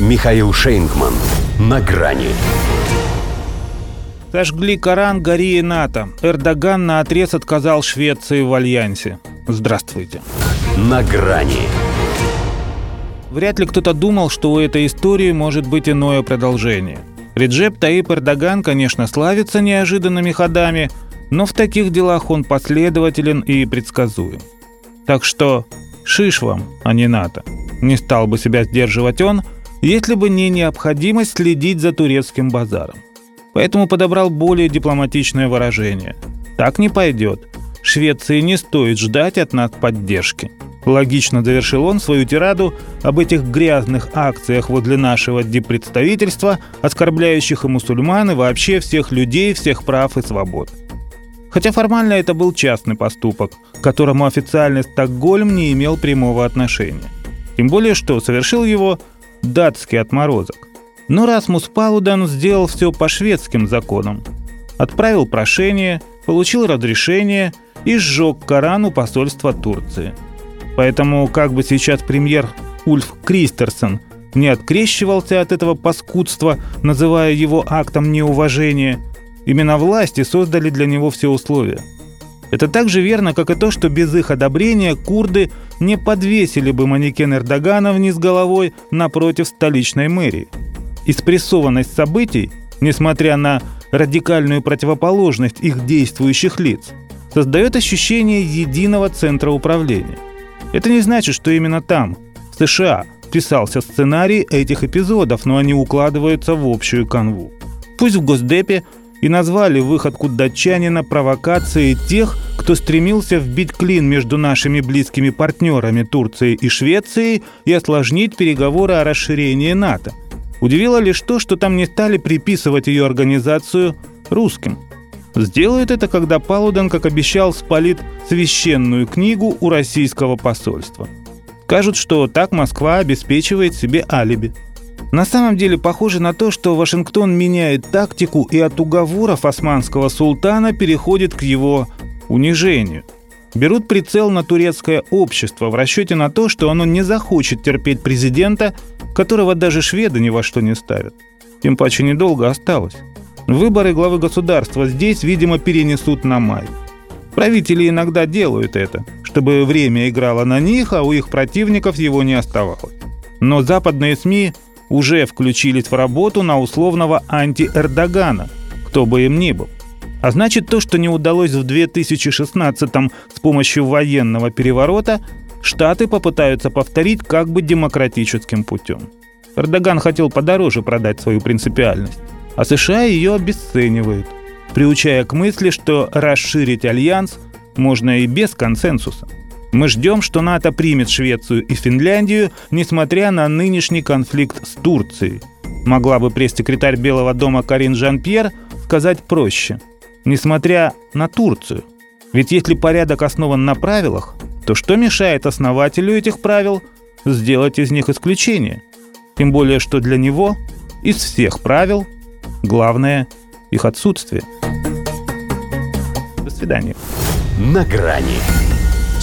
Михаил Шейнгман. На грани. Сожгли Коран, гори и НАТО. Эрдоган на отрез отказал Швеции в альянсе. Здравствуйте. На грани. Вряд ли кто-то думал, что у этой истории может быть иное продолжение. Реджеп Таип Эрдоган, конечно, славится неожиданными ходами, но в таких делах он последователен и предсказуем. Так что шиш вам, а не НАТО. Не стал бы себя сдерживать он, если бы не необходимость следить за турецким базаром. Поэтому подобрал более дипломатичное выражение. Так не пойдет. Швеции не стоит ждать от нас поддержки. Логично завершил он свою тираду об этих грязных акциях возле нашего диппредставительства, оскорбляющих и мусульман, и вообще всех людей, всех прав и свобод. Хотя формально это был частный поступок, к которому официальный Стокгольм не имел прямого отношения. Тем более, что совершил его датский отморозок. Но Расмус Палудан сделал все по шведским законам. Отправил прошение, получил разрешение и сжег Коран у посольства Турции. Поэтому как бы сейчас премьер Ульф Кристерсон не открещивался от этого паскудства, называя его актом неуважения, именно власти создали для него все условия – это так же верно, как и то, что без их одобрения курды не подвесили бы манекен Эрдогана вниз головой напротив столичной мэрии. И спрессованность событий, несмотря на радикальную противоположность их действующих лиц, создает ощущение единого центра управления. Это не значит, что именно там, в США, писался сценарий этих эпизодов, но они укладываются в общую канву. Пусть в Госдепе и назвали выходку датчанина провокацией тех, кто стремился вбить клин между нашими близкими партнерами Турцией и Швецией и осложнить переговоры о расширении НАТО. Удивило лишь то, что там не стали приписывать ее организацию русским. Сделают это, когда Палуден, как обещал, спалит священную книгу у российского посольства. Скажут, что так Москва обеспечивает себе алиби – на самом деле похоже на то, что Вашингтон меняет тактику и от уговоров османского султана переходит к его унижению. Берут прицел на турецкое общество в расчете на то, что оно не захочет терпеть президента, которого даже шведы ни во что не ставят. Тем паче недолго осталось. Выборы главы государства здесь, видимо, перенесут на май. Правители иногда делают это, чтобы время играло на них, а у их противников его не оставалось. Но западные СМИ уже включились в работу на условного анти-Эрдогана, кто бы им ни был. А значит, то, что не удалось в 2016-м с помощью военного переворота, Штаты попытаются повторить как бы демократическим путем. Эрдоган хотел подороже продать свою принципиальность, а США ее обесценивают, приучая к мысли, что расширить альянс можно и без консенсуса – мы ждем, что НАТО примет Швецию и Финляндию, несмотря на нынешний конфликт с Турцией. Могла бы пресс-секретарь Белого дома Карин Жан-Пьер сказать проще. Несмотря на Турцию. Ведь если порядок основан на правилах, то что мешает основателю этих правил сделать из них исключение? Тем более, что для него из всех правил главное их отсутствие. До свидания. На грани